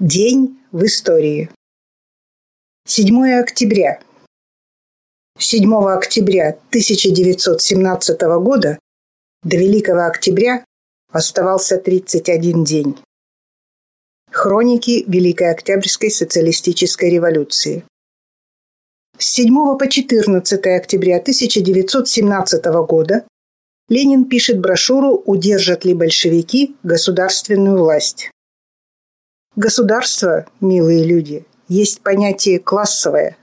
День в истории. 7 октября. 7 октября 1917 года до Великого Октября оставался 31 день. Хроники Великой Октябрьской социалистической революции. С 7 по 14 октября 1917 года Ленин пишет брошюру «Удержат ли большевики государственную власть?». Государство, милые люди, есть понятие классовое.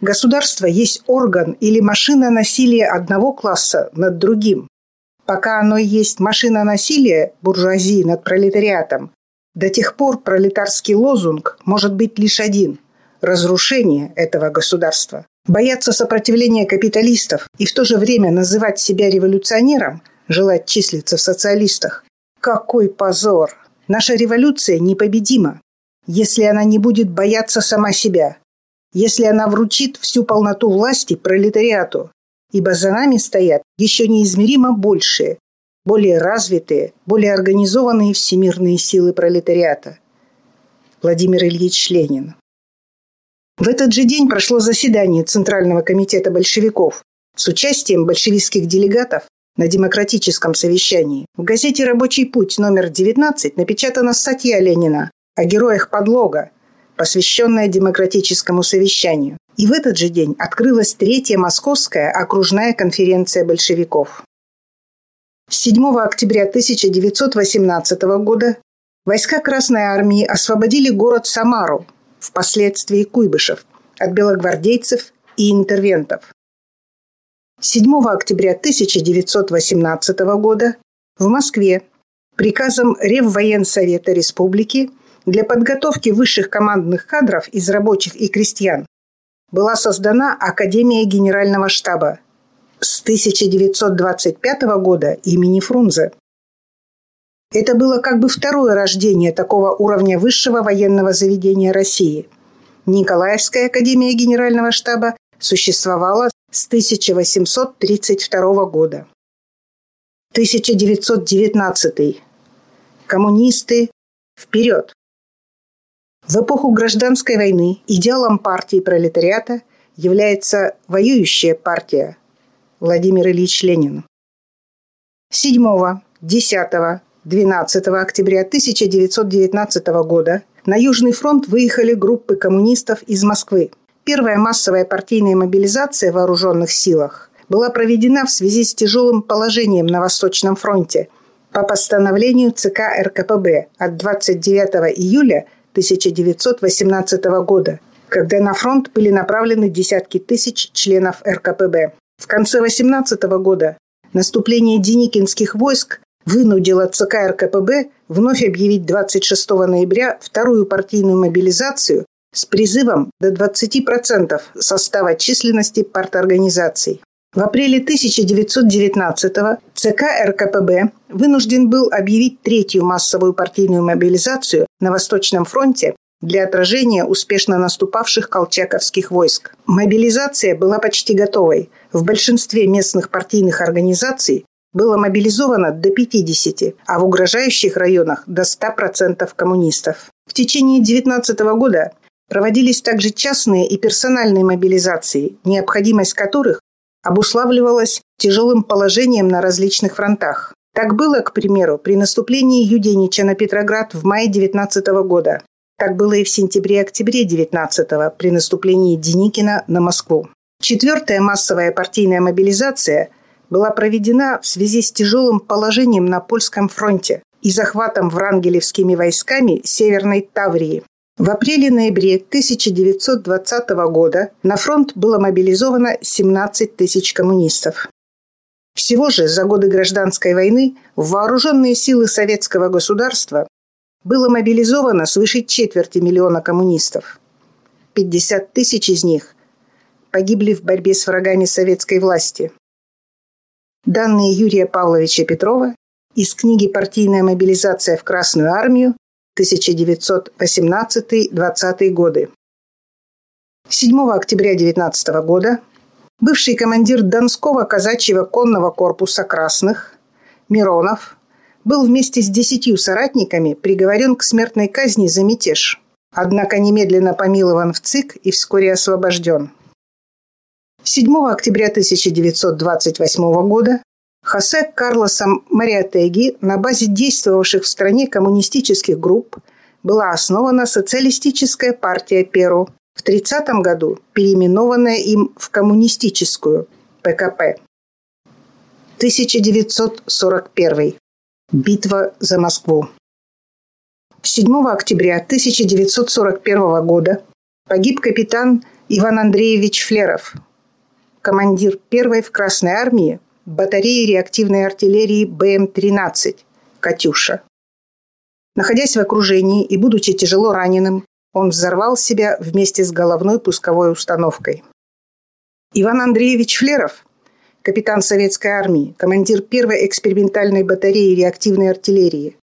Государство есть орган или машина насилия одного класса над другим. Пока оно есть машина насилия буржуазии над пролетариатом, до тех пор пролетарский лозунг может быть лишь один – разрушение этого государства. Бояться сопротивления капиталистов и в то же время называть себя революционером, желать числиться в социалистах – какой позор! Наша революция непобедима, если она не будет бояться сама себя, если она вручит всю полноту власти пролетариату, ибо за нами стоят еще неизмеримо большие, более развитые, более организованные всемирные силы пролетариата. Владимир Ильич Ленин. В этот же день прошло заседание Центрального комитета большевиков с участием большевистских делегатов на демократическом совещании. В газете «Рабочий путь» номер 19 напечатана статья Ленина о героях подлога, посвященная демократическому совещанию. И в этот же день открылась Третья Московская окружная конференция большевиков. 7 октября 1918 года войска Красной Армии освободили город Самару, впоследствии Куйбышев, от белогвардейцев и интервентов. 7 октября 1918 года в Москве приказом Реввоенсовета Республики для подготовки высших командных кадров из рабочих и крестьян была создана Академия Генерального штаба с 1925 года имени Фрунзе. Это было как бы второе рождение такого уровня высшего военного заведения России. Николаевская академия Генерального штаба существовала с 1832 года. 1919. Коммунисты вперед! В эпоху гражданской войны идеалом партии пролетариата является воюющая партия Владимир Ильич Ленин. 7, 10, 12 октября 1919 года на Южный фронт выехали группы коммунистов из Москвы – Первая массовая партийная мобилизация в вооруженных силах была проведена в связи с тяжелым положением на Восточном фронте по постановлению ЦК РКПБ от 29 июля 1918 года, когда на фронт были направлены десятки тысяч членов РКПБ. В конце 18 года наступление деникинских войск вынудило ЦК РКПБ вновь объявить 26 ноября вторую партийную мобилизацию с призывом до 20% состава численности парторганизаций. В апреле 1919 ЦК РКПБ вынужден был объявить третью массовую партийную мобилизацию на Восточном фронте для отражения успешно наступавших колчаковских войск. Мобилизация была почти готовой. В большинстве местных партийных организаций было мобилизовано до 50, а в угрожающих районах до 100% коммунистов. В течение 19 года Проводились также частные и персональные мобилизации, необходимость которых обуславливалась тяжелым положением на различных фронтах. Так было, к примеру, при наступлении Юденича на Петроград в мае 19 года. Так было и в сентябре-октябре 19 при наступлении Деникина на Москву. Четвертая массовая партийная мобилизация была проведена в связи с тяжелым положением на польском фронте и захватом врангелевскими войсками Северной Таврии. В апреле-ноябре 1920 года на фронт было мобилизовано 17 тысяч коммунистов. Всего же за годы гражданской войны в вооруженные силы советского государства было мобилизовано свыше четверти миллиона коммунистов. 50 тысяч из них погибли в борьбе с врагами советской власти. Данные Юрия Павловича Петрова из книги «Партийная мобилизация в Красную армию» 1918-20 годы. 7 октября 19 года бывший командир Донского казачьего конного корпуса красных Миронов был вместе с десятью соратниками приговорен к смертной казни за мятеж. однако немедленно помилован в ЦИК и вскоре освобожден. 7 октября 1928 года Хосе Карлосом Мариатеги на базе действовавших в стране коммунистических групп была основана социалистическая партия Перу, в 30 году переименованная им в коммунистическую ПКП. 1941. Битва за Москву. 7 октября 1941 года погиб капитан Иван Андреевич Флеров, командир первой в Красной армии батареи реактивной артиллерии БМ-13 «Катюша». Находясь в окружении и будучи тяжело раненым, он взорвал себя вместе с головной пусковой установкой. Иван Андреевич Флеров, капитан Советской армии, командир первой экспериментальной батареи реактивной артиллерии.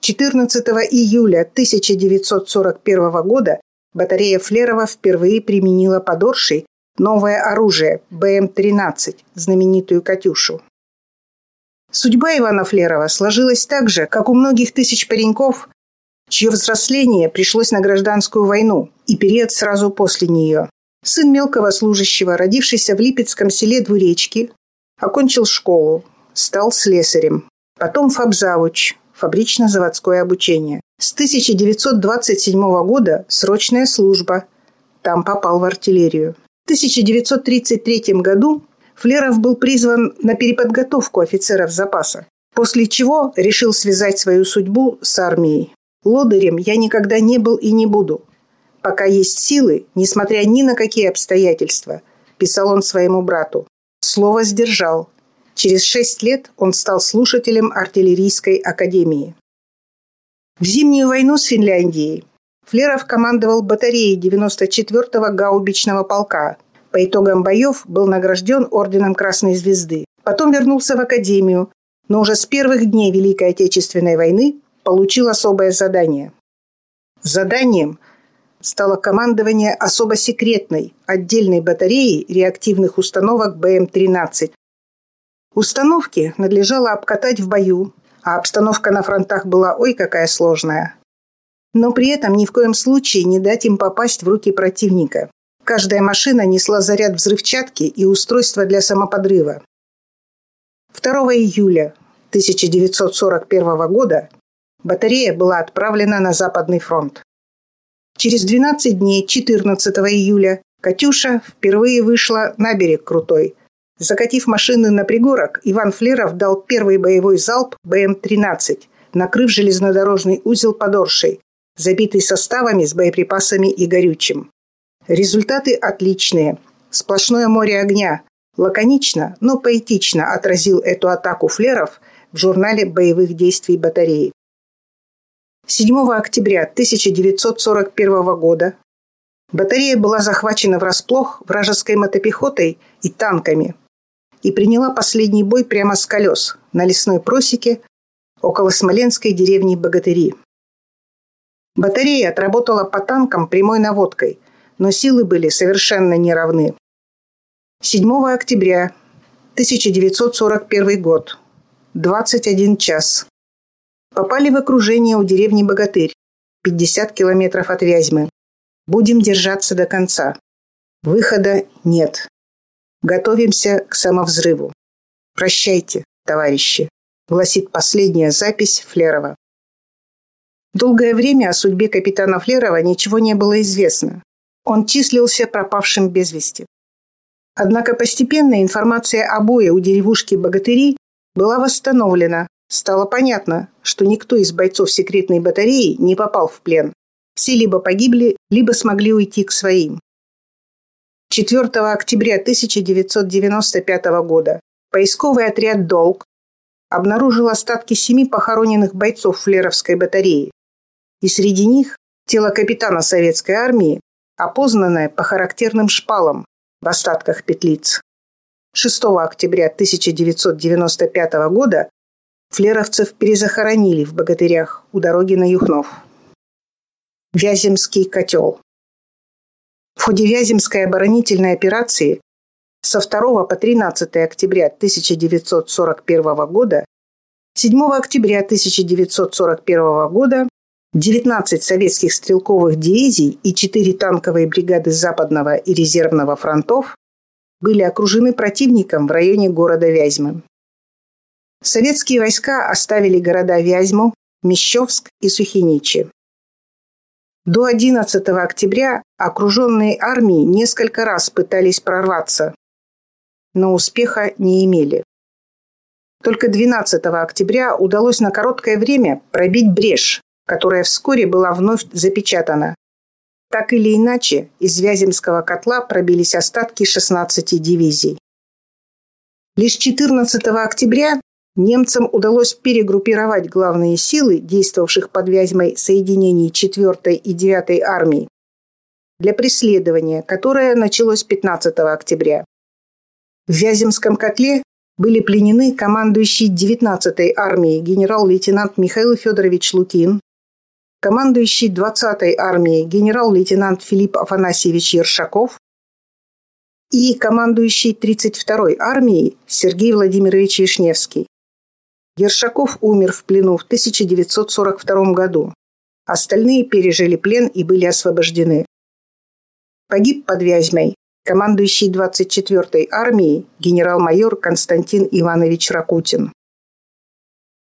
14 июля 1941 года батарея Флерова впервые применила под Оршей новое оружие БМ-13, знаменитую «Катюшу». Судьба Ивана Флерова сложилась так же, как у многих тысяч пареньков, чье взросление пришлось на гражданскую войну и период сразу после нее. Сын мелкого служащего, родившийся в Липецком селе Двуречки, окончил школу, стал слесарем, потом фабзавуч, фабрично-заводское обучение. С 1927 года срочная служба. Там попал в артиллерию. В 1933 году Флеров был призван на переподготовку офицеров запаса, после чего решил связать свою судьбу с армией. Лодырем я никогда не был и не буду. Пока есть силы, несмотря ни на какие обстоятельства, писал он своему брату. Слово сдержал. Через шесть лет он стал слушателем артиллерийской академии. В зимнюю войну с Финляндией Флеров командовал батареей 94-го гаубичного полка, по итогам боев был награжден Орденом Красной Звезды. Потом вернулся в Академию, но уже с первых дней Великой Отечественной войны получил особое задание. Заданием стало командование особо секретной отдельной батареей реактивных установок БМ-13. Установки надлежало обкатать в бою, а обстановка на фронтах была ой какая сложная. Но при этом ни в коем случае не дать им попасть в руки противника. Каждая машина несла заряд взрывчатки и устройство для самоподрыва. 2 июля 1941 года батарея была отправлена на Западный фронт. Через 12 дней, 14 июля, «Катюша» впервые вышла на берег Крутой. Закатив машины на пригорок, Иван Флеров дал первый боевой залп БМ-13, накрыв железнодорожный узел Подоршей, забитый составами с боеприпасами и горючим. Результаты отличные. Сплошное море огня. Лаконично, но поэтично отразил эту атаку флеров в журнале боевых действий батареи. 7 октября 1941 года батарея была захвачена врасплох вражеской мотопехотой и танками и приняла последний бой прямо с колес на лесной просеке около смоленской деревни Богатыри. Батарея отработала по танкам прямой наводкой – но силы были совершенно неравны. 7 октября 1941 год. 21 час. Попали в окружение у деревни Богатырь, 50 километров от Вязьмы. Будем держаться до конца. Выхода нет. Готовимся к самовзрыву. Прощайте, товарищи, гласит последняя запись Флерова. Долгое время о судьбе капитана Флерова ничего не было известно. Он числился пропавшим без вести. Однако постепенно информация о бое у деревушки Богатыри была восстановлена. Стало понятно, что никто из бойцов секретной батареи не попал в плен. Все либо погибли, либо смогли уйти к своим. 4 октября 1995 года поисковый отряд «Долг» обнаружил остатки семи похороненных бойцов флеровской батареи. И среди них тело капитана советской армии опознанная по характерным шпалам в остатках петлиц. 6 октября 1995 года флеровцев перезахоронили в Богатырях у дороги на Юхнов. Вяземский котел. В ходе Вяземской оборонительной операции со 2 по 13 октября 1941 года 7 октября 1941 года 19 советских стрелковых дивизий и 4 танковые бригады Западного и Резервного фронтов были окружены противником в районе города Вязьмы. Советские войска оставили города Вязьму, Мещовск и Сухиничи. До 11 октября окруженные армии несколько раз пытались прорваться, но успеха не имели. Только 12 октября удалось на короткое время пробить брешь, которая вскоре была вновь запечатана. Так или иначе, из Вяземского котла пробились остатки 16 дивизий. Лишь 14 октября немцам удалось перегруппировать главные силы, действовавших под Вязьмой соединений 4 и 9 армии, для преследования, которое началось 15 октября. В Вяземском котле были пленены командующий 19-й армией генерал-лейтенант Михаил Федорович Лукин, командующий 20-й армией генерал-лейтенант Филипп Афанасьевич Ершаков и командующий 32-й армией Сергей Владимирович Вишневский. Ершаков умер в плену в 1942 году. Остальные пережили плен и были освобождены. Погиб под Вязьмой командующий 24-й армией генерал-майор Константин Иванович Ракутин.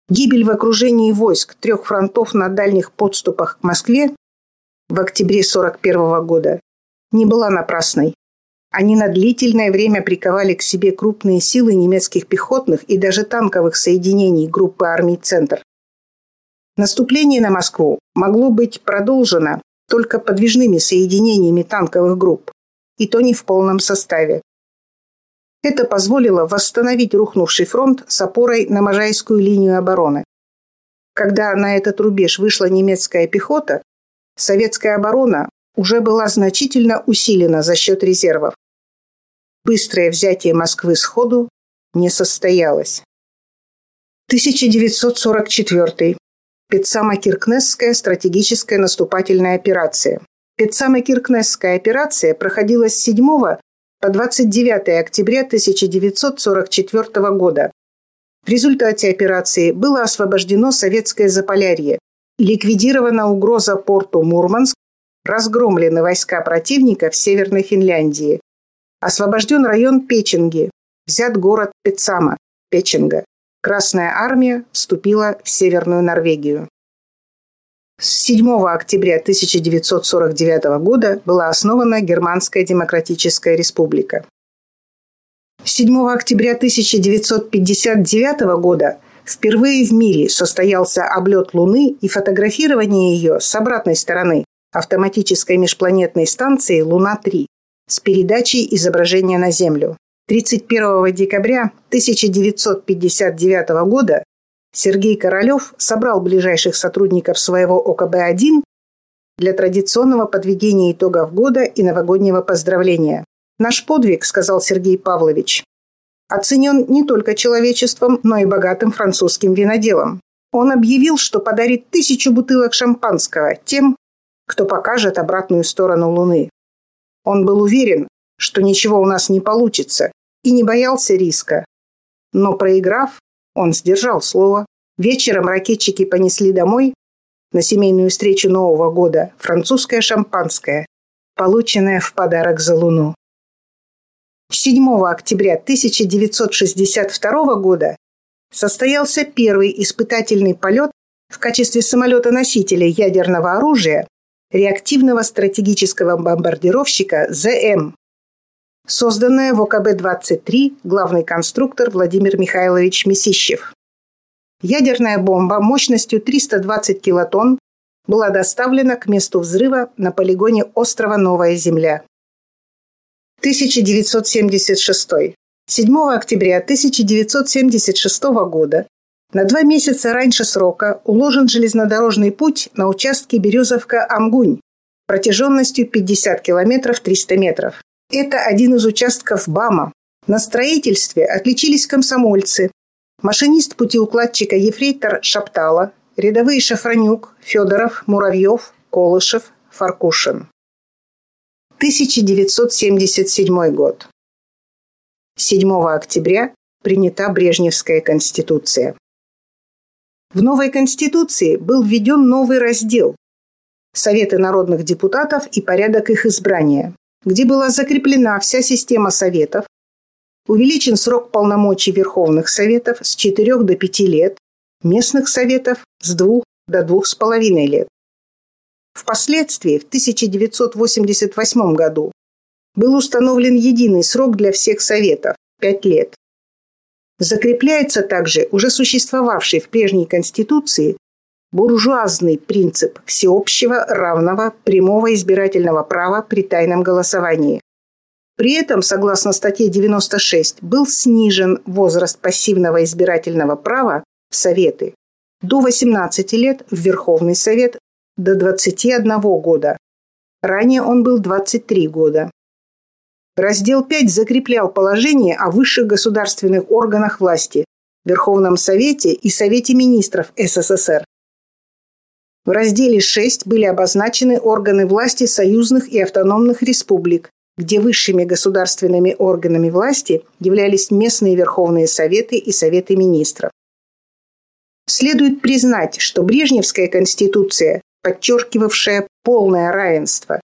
Гибель в окружении войск трех фронтов на дальних подступах к Москве в октябре 1941 года не была напрасной. Они на длительное время приковали к себе крупные силы немецких пехотных и даже танковых соединений группы армий «Центр». Наступление на Москву могло быть продолжено только подвижными соединениями танковых групп, и то не в полном составе. Это позволило восстановить рухнувший фронт с опорой на Можайскую линию обороны. Когда на этот рубеж вышла немецкая пехота, советская оборона уже была значительно усилена за счет резервов. Быстрое взятие Москвы сходу не состоялось. 1944. Петсамо-Киркнесская стратегическая наступательная операция. Петсамо-Киркнесская операция проходила с 7 по 29 октября 1944 года. В результате операции было освобождено советское Заполярье, ликвидирована угроза порту Мурманск, разгромлены войска противника в Северной Финляндии, освобожден район Печенги, взят город Пецама, Печенга. Красная армия вступила в Северную Норвегию. С 7 октября 1949 года была основана Германская Демократическая Республика. 7 октября 1959 года впервые в мире состоялся облет Луны и фотографирование ее с обратной стороны автоматической межпланетной станции «Луна-3» с передачей изображения на Землю. 31 декабря 1959 года Сергей Королев собрал ближайших сотрудников своего ОКБ-1 для традиционного подведения итогов года и новогоднего поздравления. «Наш подвиг», — сказал Сергей Павлович, оценен не только человечеством, но и богатым французским виноделом. Он объявил, что подарит тысячу бутылок шампанского тем, кто покажет обратную сторону Луны. Он был уверен, что ничего у нас не получится, и не боялся риска. Но проиграв, он сдержал слово. Вечером ракетчики понесли домой на семейную встречу Нового года французское шампанское, полученное в подарок за Луну. 7 октября 1962 года состоялся первый испытательный полет в качестве самолета-носителя ядерного оружия реактивного стратегического бомбардировщика ЗМ созданная в ОКБ-23 главный конструктор Владимир Михайлович Месищев. Ядерная бомба мощностью 320 килотонн была доставлена к месту взрыва на полигоне острова Новая Земля. 1976. 7 октября 1976 года на два месяца раньше срока уложен железнодорожный путь на участке Березовка-Амгунь протяженностью 50 километров 300 метров. Это один из участков БАМа. На строительстве отличились комсомольцы. Машинист путеукладчика Ефрейтор Шаптала, рядовые Шафранюк, Федоров, Муравьев, Колышев, Фаркушин. 1977 год. 7 октября принята Брежневская конституция. В новой Конституции был введен новый раздел «Советы народных депутатов и порядок их избрания», где была закреплена вся система советов, увеличен срок полномочий Верховных Советов с 4 до 5 лет, местных Советов с 2 до 2,5 лет. Впоследствии, в 1988 году, был установлен единый срок для всех Советов – 5 лет. Закрепляется также уже существовавший в прежней Конституции буржуазный принцип всеобщего равного прямого избирательного права при тайном голосовании. При этом, согласно статье 96, был снижен возраст пассивного избирательного права в Советы до 18 лет, в Верховный Совет до 21 года. Ранее он был 23 года. Раздел 5 закреплял положение о высших государственных органах власти, Верховном Совете и Совете министров СССР. В разделе 6 были обозначены органы власти союзных и автономных республик, где высшими государственными органами власти являлись местные Верховные Советы и Советы министров. Следует признать, что Брежневская конституция, подчеркивавшая полное равенство,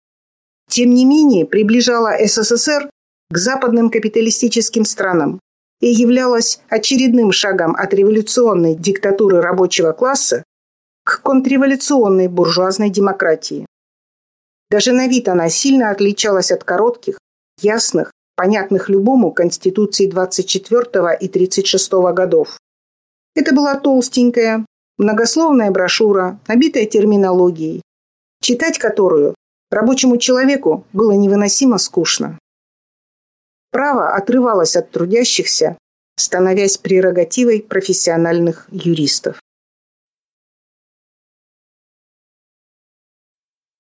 тем не менее приближала СССР к западным капиталистическим странам и являлась очередным шагом от революционной диктатуры рабочего класса контрреволюционной буржуазной демократии. Даже на вид она сильно отличалась от коротких, ясных, понятных любому Конституции 24 и 36 годов. Это была толстенькая, многословная брошюра, набитая терминологией, читать которую Рабочему человеку было невыносимо скучно. Право отрывалось от трудящихся, становясь прерогативой профессиональных юристов.